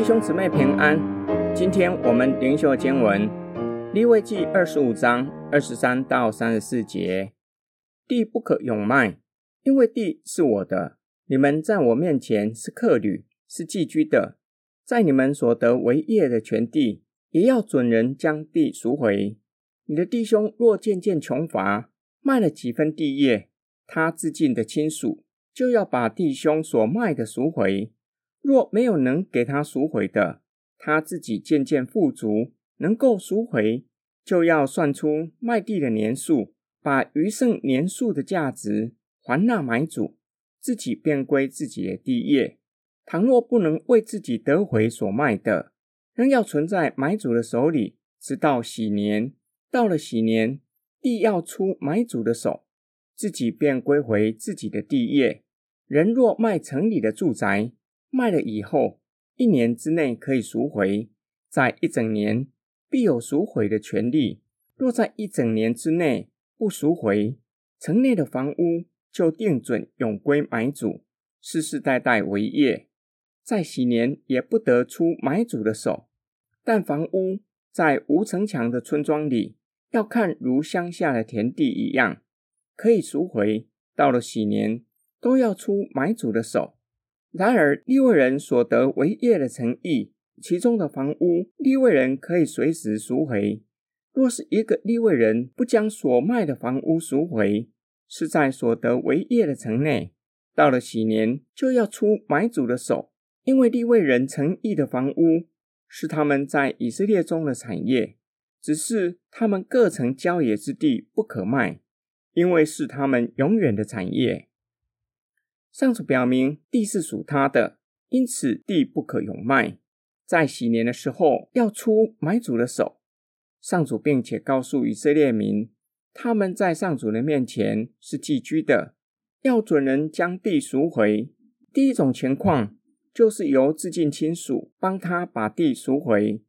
弟兄姊妹平安，今天我们灵修经文利未记二十五章二十三到三十四节：地不可永卖，因为地是我的，你们在我面前是客旅，是寄居的，在你们所得为业的全地，也要准人将地赎回。你的弟兄若渐渐穷乏，卖了几分地业，他自尽的亲属就要把弟兄所卖的赎回。若没有能给他赎回的，他自己渐渐富足，能够赎回，就要算出卖地的年数，把余剩年数的价值还那买主，自己便归自己的地业。倘若不能为自己得回所卖的，仍要存在买主的手里，直到禧年。到了禧年，地要出买主的手，自己便归回自己的地业。人若卖城里的住宅，卖了以后，一年之内可以赎回，在一整年必有赎回的权利。若在一整年之内不赎回，城内的房屋就定准永归买主，世世代代为业。在禧年也不得出买主的手。但房屋在无城墙的村庄里，要看如乡下的田地一样，可以赎回。到了禧年，都要出买主的手。然而，利未人所得为业的城邑，其中的房屋，利未人可以随时赎回。若是一个利未人不将所卖的房屋赎回，是在所得为业的城内，到了几年就要出买主的手，因为利未人城邑的房屋是他们在以色列中的产业，只是他们各城郊野之地不可卖，因为是他们永远的产业。上主表明地是属他的，因此地不可永卖。在禧年的时候，要出买主的手。上主并且告诉以色列民，他们在上主的面前是寄居的，要准人将地赎回。第一种情况就是由自近亲属帮他把地赎回；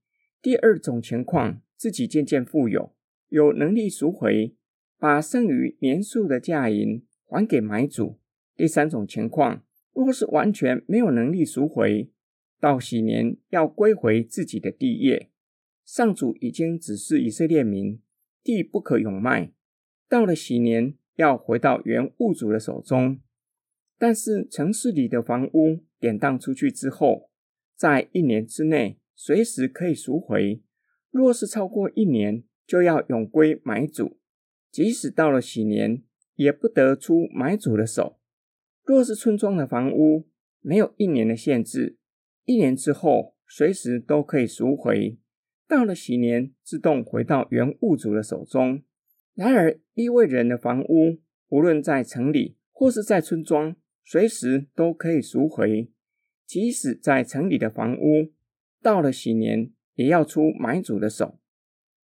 第二种情况，自己渐渐富有，有能力赎回，把剩余年数的价银还给买主。第三种情况，若是完全没有能力赎回，到禧年要归回自己的地业。上主已经指示以色列民，地不可永卖，到了禧年要回到原物主的手中。但是城市里的房屋典当出去之后，在一年之内随时可以赎回；若是超过一年，就要永归买主。即使到了禧年，也不得出买主的手。若是村庄的房屋，没有一年的限制，一年之后随时都可以赎回。到了禧年，自动回到原物主的手中。然而，利未人的房屋，无论在城里或是在村庄，随时都可以赎回。即使在城里的房屋，到了禧年，也要出买主的手。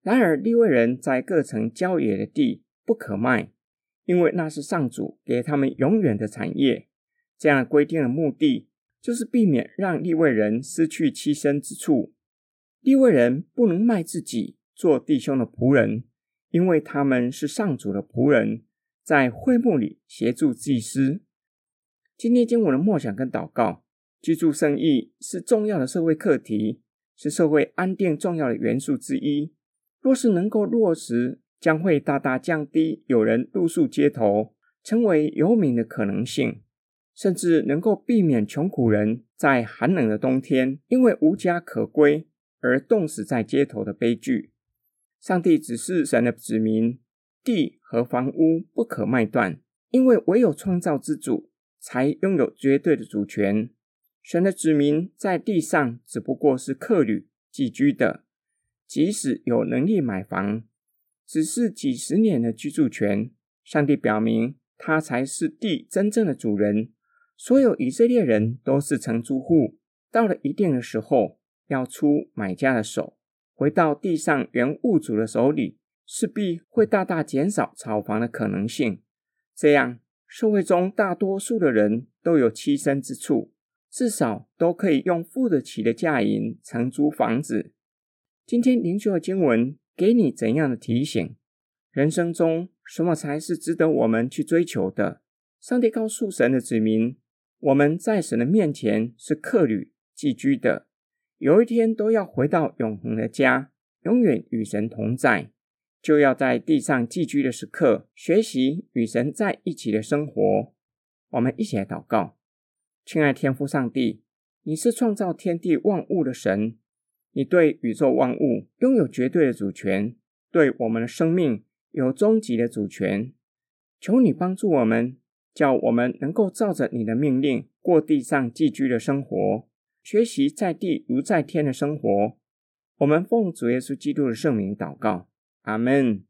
然而，利未人在各城郊野的地不可卖。因为那是上主给他们永远的产业，这样规定的目的就是避免让利位人失去栖身之处。利位人不能卖自己做弟兄的仆人，因为他们是上主的仆人，在会幕里协助祭司。今天经文的默想跟祷告，居住圣意是重要的社会课题，是社会安定重要的元素之一。若是能够落实，将会大大降低有人露宿街头、成为游民的可能性，甚至能够避免穷苦人在寒冷的冬天因为无家可归而冻死在街头的悲剧。上帝指示神的子民，地和房屋不可卖断，因为唯有创造之主才拥有绝对的主权。神的子民在地上只不过是客旅、寄居的，即使有能力买房。只是几十年的居住权，上帝表明他才是地真正的主人。所有以色列人都是承租户，到了一定的时候，要出买家的手，回到地上原物主的手里，势必会大大减少炒房的可能性。这样，社会中大多数的人都有栖身之处，至少都可以用付得起的价银承租房子。今天灵修的经文。给你怎样的提醒？人生中什么才是值得我们去追求的？上帝告诉神的子民，我们在神的面前是客旅、寄居的，有一天都要回到永恒的家，永远与神同在，就要在地上寄居的时刻，学习与神在一起的生活。我们一起来祷告，亲爱天父上帝，你是创造天地万物的神，你对宇宙万物拥有绝对的主权，对我们的生命有终极的主权。求你帮助我们，叫我们能够照着你的命令过地上寄居的生活，学习在地如在天的生活。我们奉主耶稣基督的圣名祷告，阿门。